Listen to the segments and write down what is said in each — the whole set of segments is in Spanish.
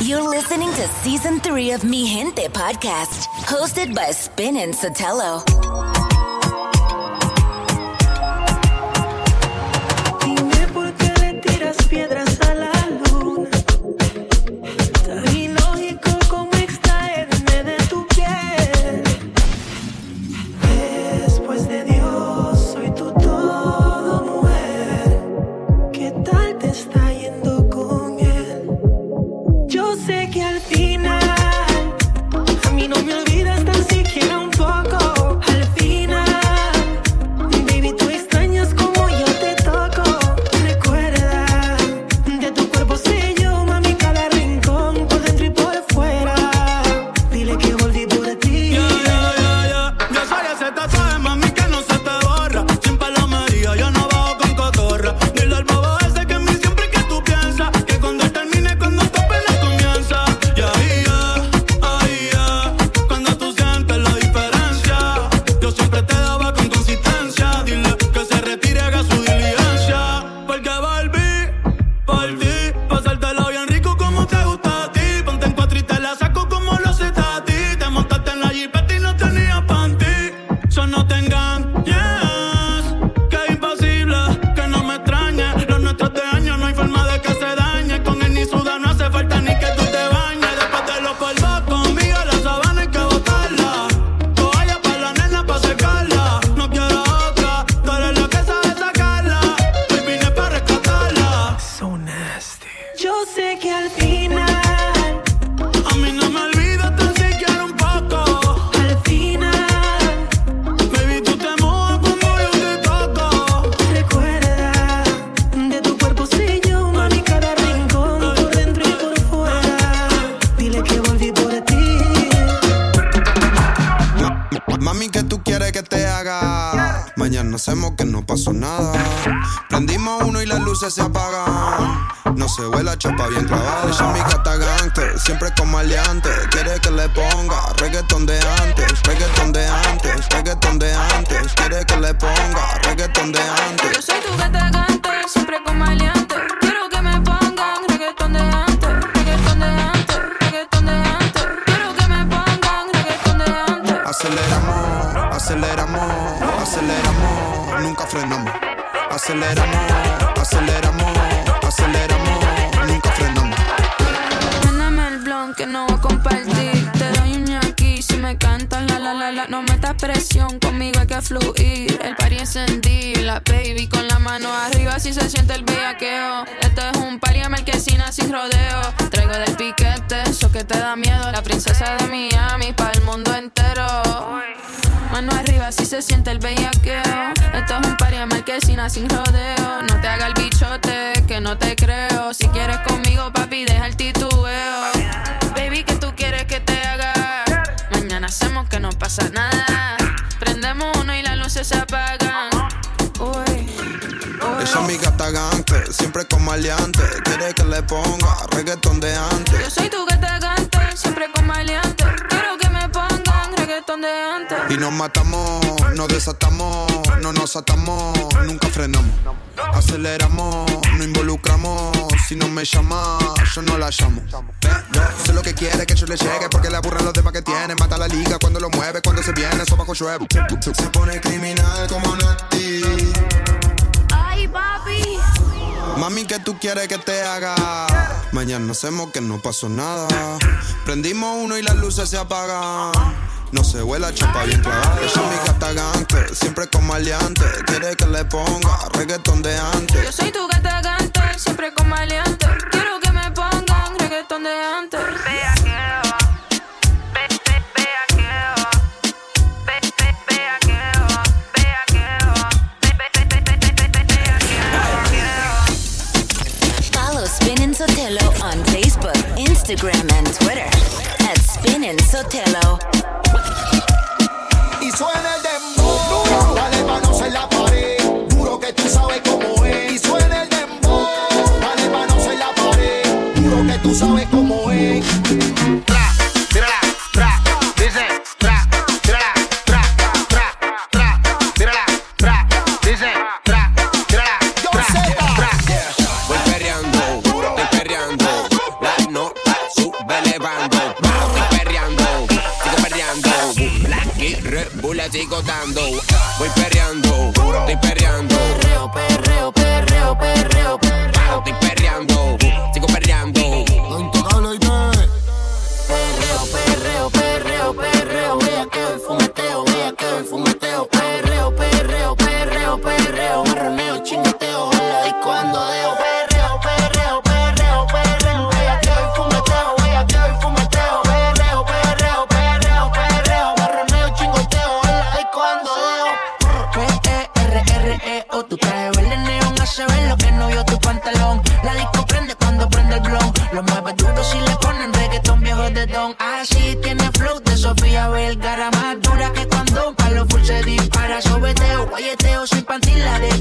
You're listening to season three of Mi Gente podcast, hosted by Spin and Sotelo. Hacemos que no pasó nada. Prendimos uno y las luces se apagan. No se ve la chapa bien clavada. Ella es mi gata gangster, siempre con maleante. Quiere que le ponga reggaetón de antes, reggaetón de antes, reggaetón de antes. Quiere que le ponga reggaetón de Yo antes. soy tu gata siempre con maleante. Quiero que me pongan reggaetón de antes, reggaetón de antes, reggaetón de antes. Quiero que me pongan reggaetón de antes. Aceleramos, aceleramos, aceleramos, nunca frenamos. Aceleramos, aceleramos, aceleramos, nunca frenamos. Mándame el blon que no voy a compartir. Te doy un ñaki si me cantas la la la la. No metas presión, conmigo hay que fluir. El party encendido, la baby con la mano arriba si se siente el bellaqueo. Esto es un party marquesina sin rodeo. Traigo del piquete, eso que te da miedo. La princesa de Miami para el mundo entero. Mano arriba si se siente el bellaqueo. Esto es un party de marquesina sin rodeo. No te haga el bichote, que no te creo. Si quieres conmigo, papi, deja el titubeo. Baby, que tú quieres que te haga? Mañana hacemos que no pasa nada. Prendemos uno y las luces se apagan. Uy, Ella es mi gata gangster, siempre con maleante. Quiere que le ponga reggaetón de Yo antes. soy tu gata gante, siempre de antes. Y nos matamos, nos desatamos, no nos atamos, nunca frenamos. Aceleramos, no involucramos. Si no me llama, yo no la llamo. Yo sé lo que quiere que yo le llegue, porque le aburren los demás que tiene. Mata la liga cuando lo mueve, cuando se viene, eso bajo llueve. Se pone criminal como Nati. Ay, papi. Mami, ¿qué tú quieres que te haga? Mañana hacemos que no pasó nada. Prendimos uno y las luces se apagan. No se vuela chapa bien clavada. Ella es mi gata gangster, siempre con maleante. Quiere que le ponga reggaetón de Yo antes. soy tu gata gante, siempre con maleante. Quiero que me pongan reggaetón de antes. Follow Spin and Sotelo on Facebook, Instagram, and Twitter at Spin and Sotelo. Twenty. Sigo dando. Voy perreando, se dispara. Sobeteo, guayeteo sin pantila de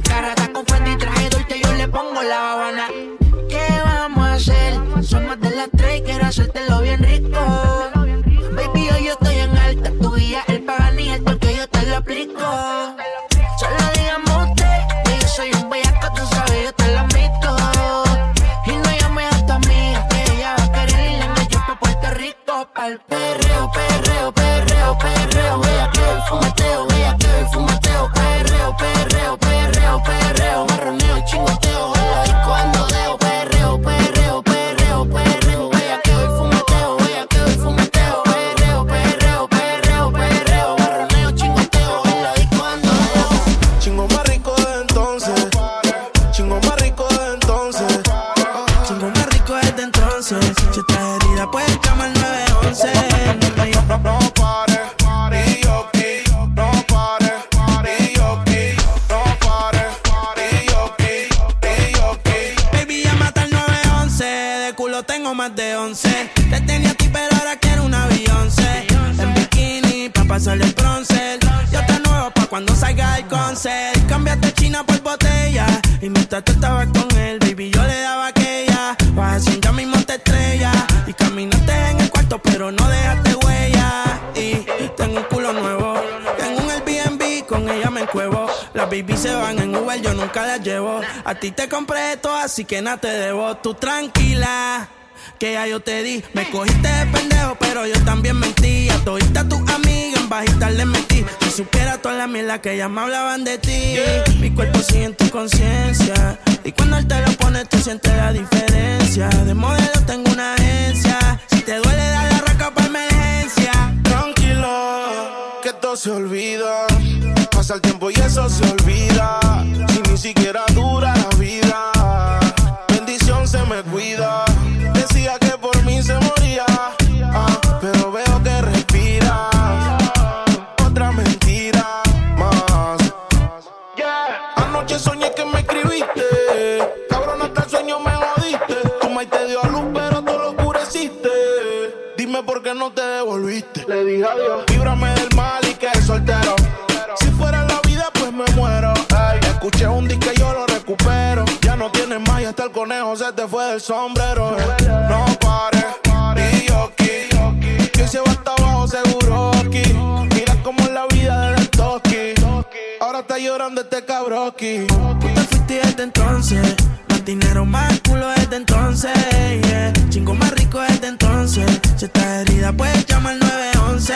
más de 11. Te tenía a ti, pero ahora quiero una Beyoncé. En bikini, pa' pasarle el bronce. Yo te nuevo pa' cuando salga el concert. Cámbiate China por botella. Y mientras tú estabas con él, baby, yo le daba aquella. Vas así, ya mismo te estrella. Y caminaste en el cuarto, pero no dejaste huella. Y tengo un culo nuevo. Tengo un Airbnb, con ella me encuevo. Las baby se van en Uber, yo nunca las llevo. A ti te compré esto, así que nada te debo. Tú tranquila. Que ya yo te di, me cogiste de pendejo, pero yo también mentí. A todita tus amigas en bajita le metí. Si supiera toda la mierda que ellas me hablaban de ti. Mi cuerpo sigue en tu conciencia. Y cuando él te lo pone, tú sientes la diferencia. De modelo tengo una agencia. Si te duele, dale arranca para emergencia. Tranquilo, que todo se olvida. Pasa el tiempo y eso se olvida. Si ni siquiera dura la vida. Bendición se me cuida. Decía que por mí se moría. ah, pero veo que respira. Otra mentira más. Anoche soñé que me escribiste. Cabrón, hasta el sueño me jodiste. Tu maíz te dio a luz, pero tú lo oscureciste. Dime por qué no te devolviste. Le dije adiós. Líbrame del el se te fue del sombrero. No pares, y yo aquí. Que se va hasta abajo seguro aquí. Mira cómo es la vida del toki. Ahora está llorando este cabroki. Tú te fuiste desde entonces. Más dinero, más culo desde entonces. yeah. Chingo más rico desde entonces. Si estás herida, puedes llamar 911,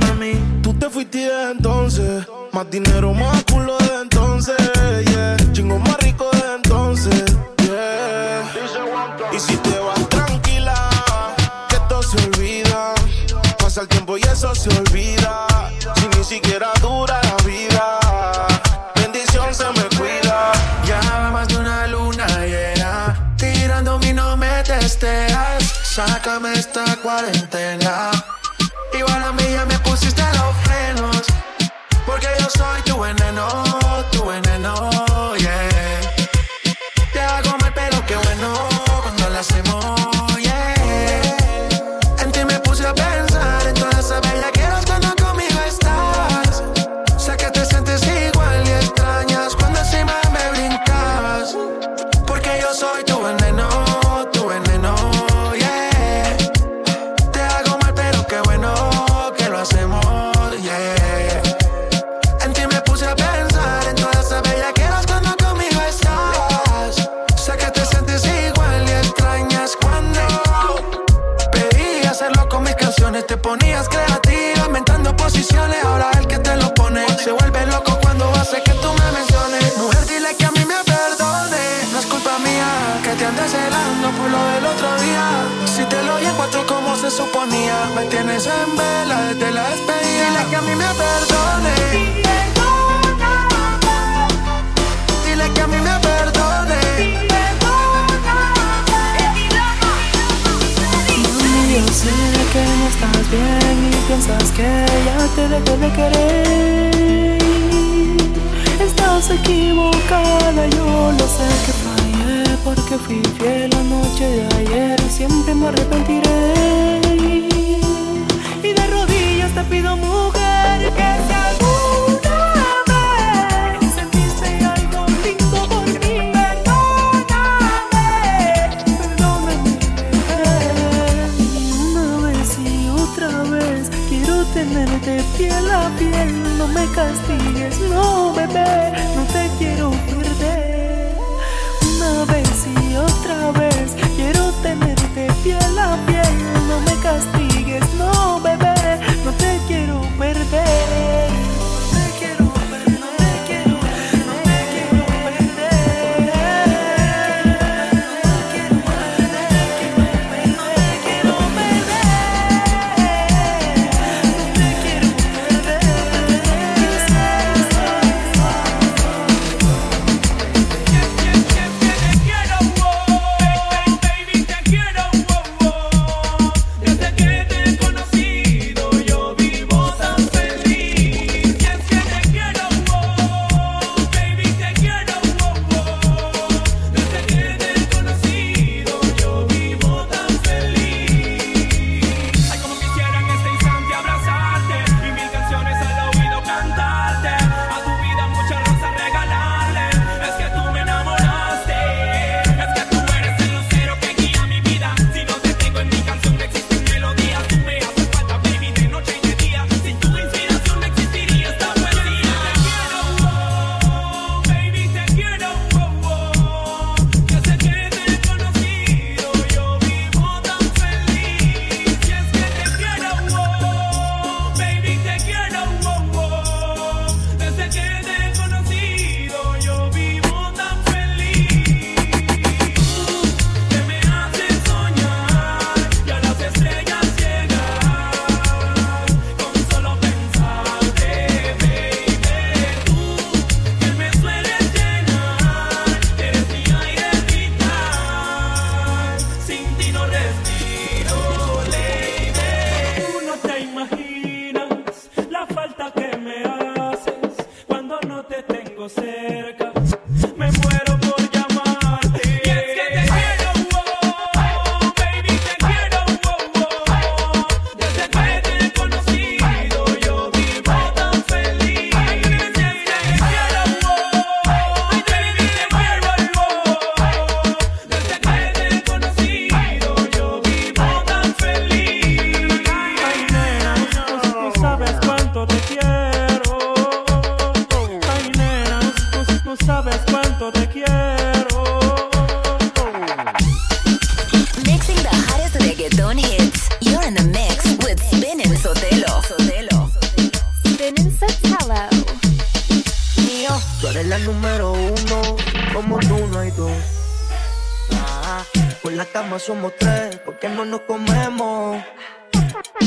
mami. Tú te fuiste desde entonces. Más dinero, más cuarentena Y de rodillas te pido, mujer, que alguna vez sentiste algo lindo por mí, perdóname, perdóname. Una vez y otra vez quiero tenerte piel a piel. No me castigues, no bebé, no te quiero perder. Una vez y otra vez quiero piel a piel. No me castigues, cama somos tres, porque no nos comemos.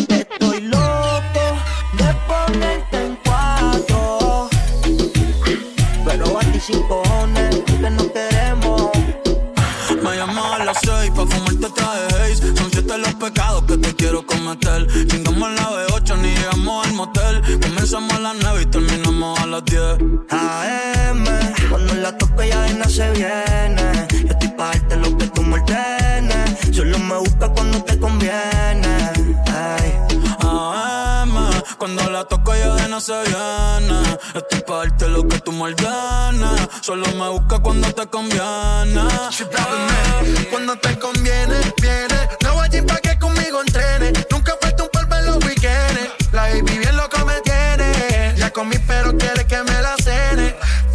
Estoy loco de ponerte en cuatro. Pero a ti sin cojones, que no queremos. Me llamas a las seis pa' fumarte traje haze Son siete los pecados que te quiero cometer Chingamos la B8 ni llegamos al motel Comenzamos a las nueve y terminamos a las diez no se pa' darte lo que tú me ordenes Solo me busca cuando te conviene. Cuando te conviene, viene. No voy a pa' que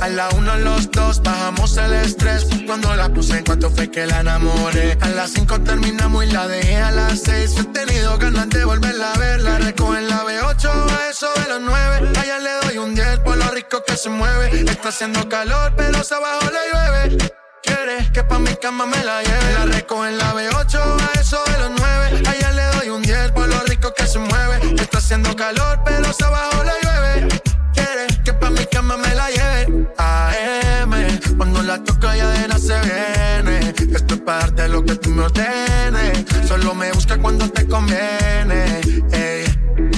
A la una los dos bajamos el estrés. Cuando la puse en cuanto fue que la enamoré. A las cinco terminamos y la dejé a las seis. He tenido ganas de volverla a ver. La recojo en la B8, a eso de los nueve. Allá le doy un 10 por lo rico que se mueve. Está haciendo calor, pero se abajo la llueve. Quieres que pa' mi cama me la lleve. La recojo en la B8, a eso de los nueve. Allá le doy un 10 por lo rico que se mueve. Está haciendo calor, pero se abajo la llueve Cuando la toca ya de la se viene. Esto es para darte lo que tú me ordenes. Solo me busca cuando te conviene. Ey.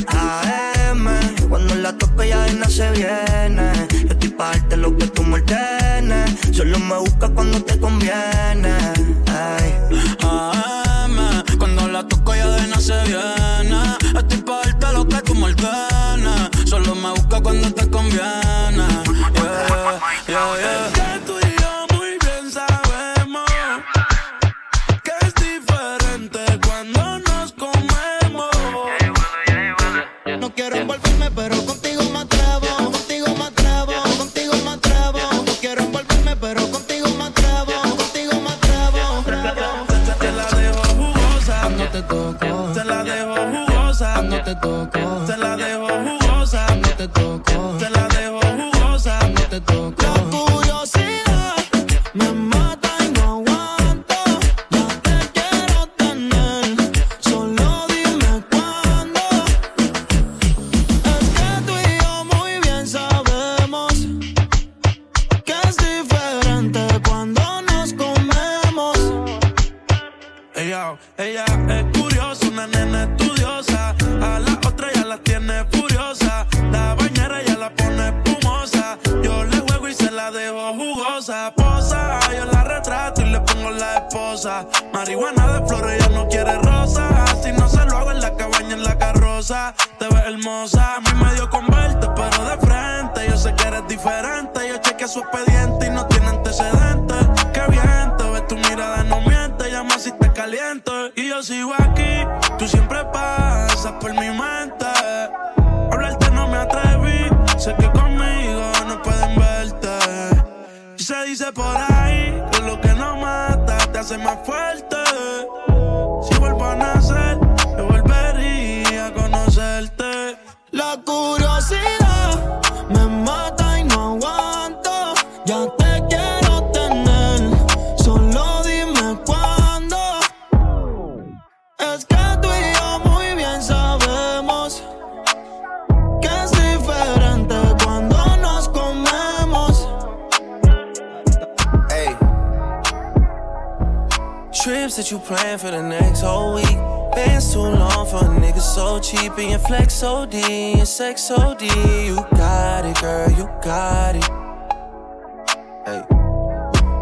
AM, cuando la toco ya de la se viene. Yo estoy parte darte lo que tú me ordenes. Solo me busca cuando te conviene. Ey. AM, cuando la toco ya de la se viene. Estoy parte darte lo que tú me ordenes. plan for the next whole week. Been too long for a nigga so cheap. And your flex so deep, your sex so deep. You got it, girl, you got it. Hey.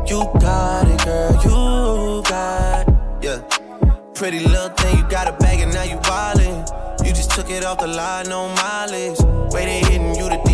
You got it, girl, you got it. Yeah. Pretty little thing, you got a bag and now you wildin'. You just took it off the line, no mileage. Way they hitting you the deep.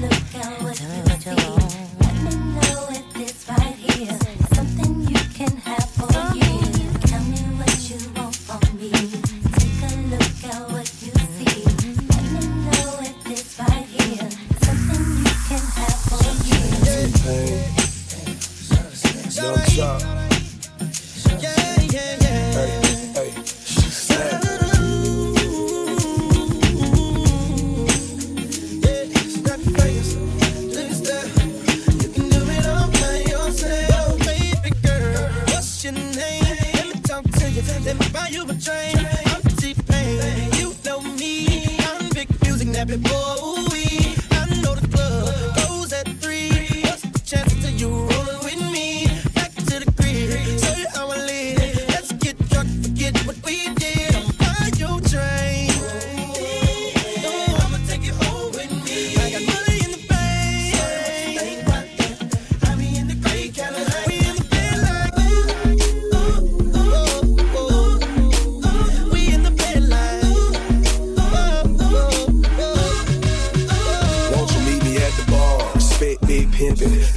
저거 저거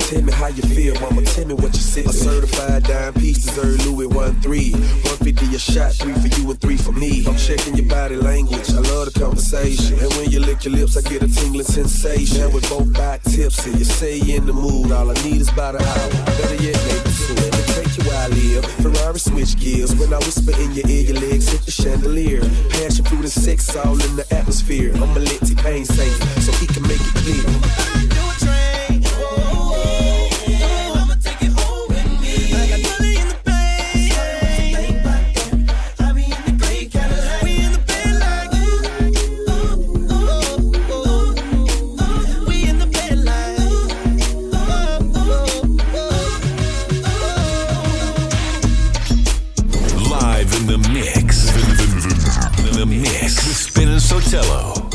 Tell me how you feel, mama. Tell me what you sippin'. A certified dime piece deserve Louis one three. 150 a shot, three for you and three for me. I'm checking your body language. I love the conversation. And when you lick your lips, I get a tingling sensation. And with both back tips and you say you in the mood, all I need is about an hour. Better yet, maybe two. Let me take you where I live. Ferrari switch gears. When I whisper in your ear, your legs hit the chandelier. Passion, fruit, and sex all in the atmosphere. I'ma let T-Pain say so he can make it clear. Mix with Spin and Sotelo.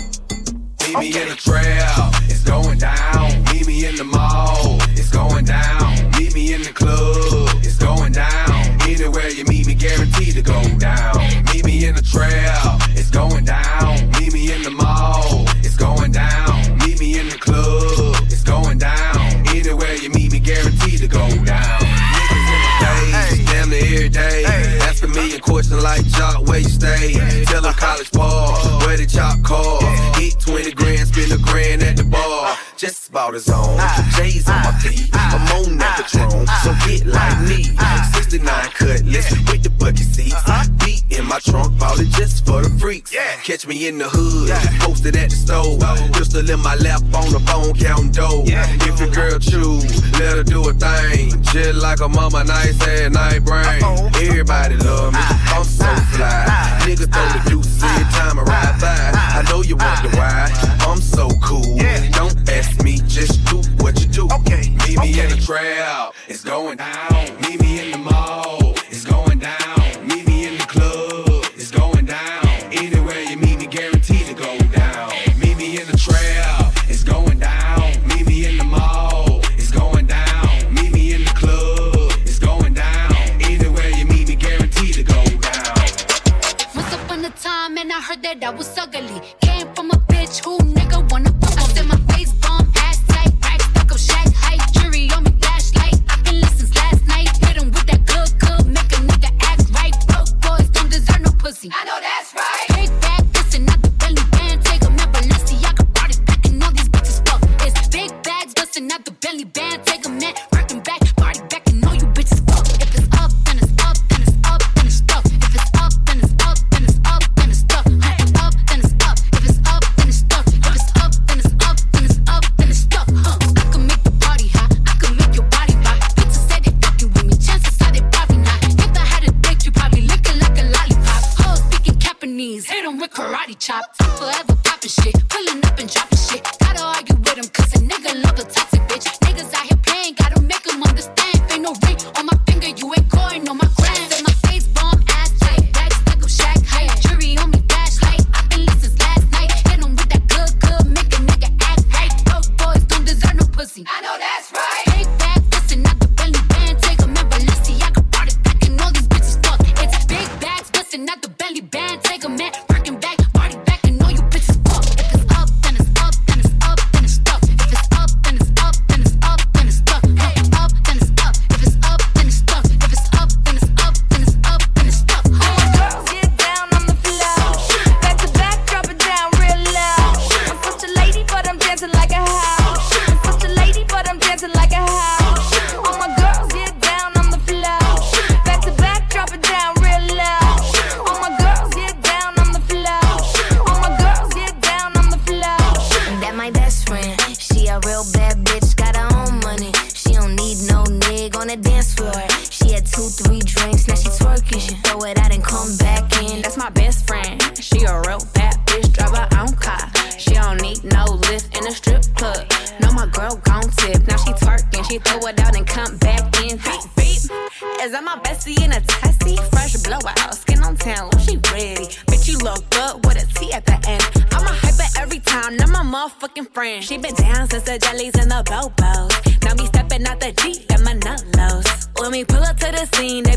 Meet me in the trail, it's going down. Meet me in the mall, it's going down. Meet me in the club, it's going down. Anywhere you meet me, guaranteed to go down. Meet me in the trail, it's going down. Meet me in the mall, it's going down. Meet me in the club, it's going down. Anywhere you meet me, guaranteed to go down. Niggas in the days, damn near every day. Asking me a question like Jock, where you stay? Tell them college ball, where the chop call. Hit 20 grand, spend a grand at the bar. Just about his own. J's on my feet, I'm on that Patron. So get like me. 69 cutlass with the bucket seats. Beat in my trunk, bought it just for the freaks. Catch me in the hood, posted at the stove. Pistol in my lap on the phone, counting dough. If your girl choose, let her do a thing. Just like a mama, nice ass night brain. Everybody love me, I'm so fly. Nigga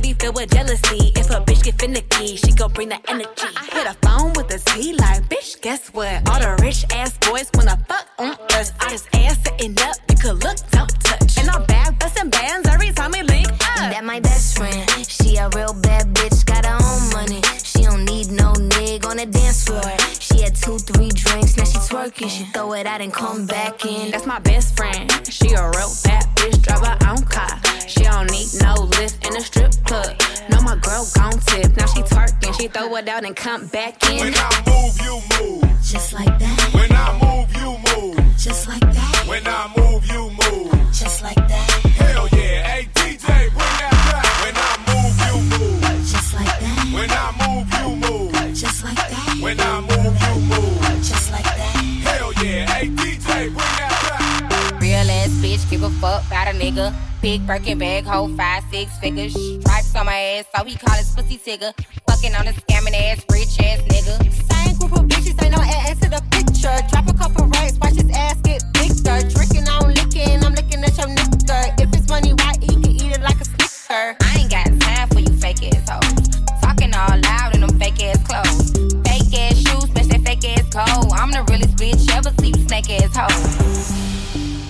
be filled with jealousy. If a bitch get finicky, she gon' bring the energy. I hit a phone with a T like, bitch, guess what? All the rich ass boys wanna fuck on us. I just ass sitting up, you could look, don't touch. And I'm back busting bands every time we link up. That my best friend. She a real bad bitch, got her own money. She don't need no nig on the dance floor. She had two, three drinks, now she twerking. She throw it out and come back in. That's my best friend. She a real bad bitch, drive her own car. Gon' tip. Now she twerking, she throw it out and come back in. When I move, you move. Just like that. When I move, you move. Just like that. When I move, you move. Bitch, give a fuck about a nigga. Big Birkin bag, hold five, six figures. Stripes on my ass, so he call his pussy tigger. Fucking on a scamming ass, rich ass nigga. Same group of bitches, ain't no ass to the picture. Drop a couple rights, watch his ass get bigger. Drinking, I'm licking, I'm looking at your nigga. If it's money right, he can eat it like a snicker. I ain't got time for you fake ass hoes. Talking all loud in them fake ass clothes. Fake ass shoes, match that fake ass coat. I'm the realest bitch ever you snake ass hoe.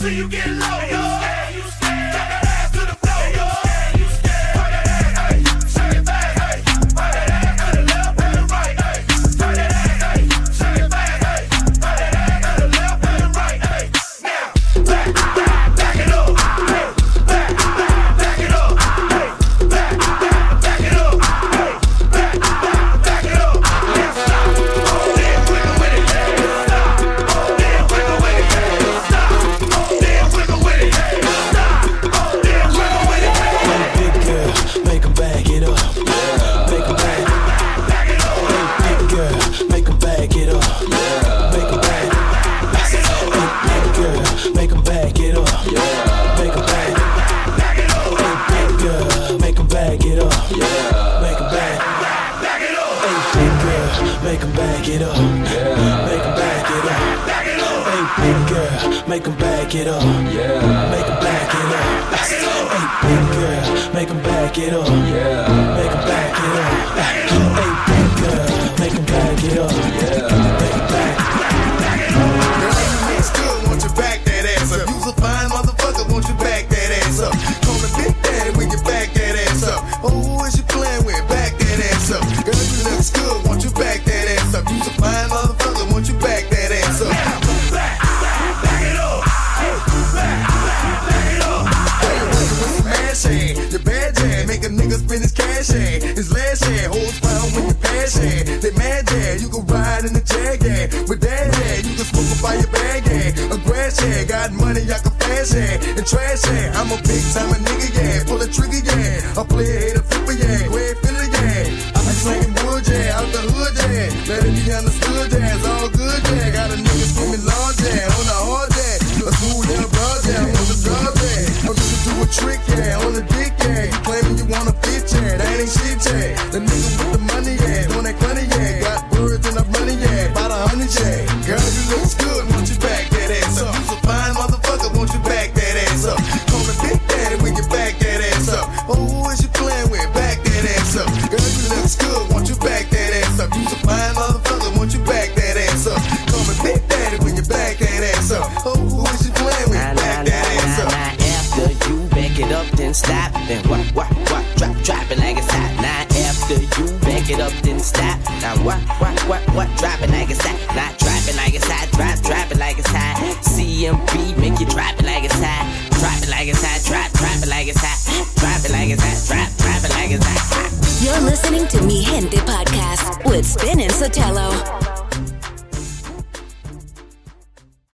so you get low. get on. Yeah. Got money I can flash at and trash at. I'm a big time nigga, yeah. Pull a trigger, yeah. I play a hater flipper, yeah. Where filler, yeah. I'm slinging wood, yeah. Out the hood, yeah. Let it be understood, yeah. It's all good, yeah. Got a nigga screaming loud, yeah. On the hard, yeah. A smooth, yeah. Broad, yeah. On the dub, yeah. I'm just do a trick, yeah. On the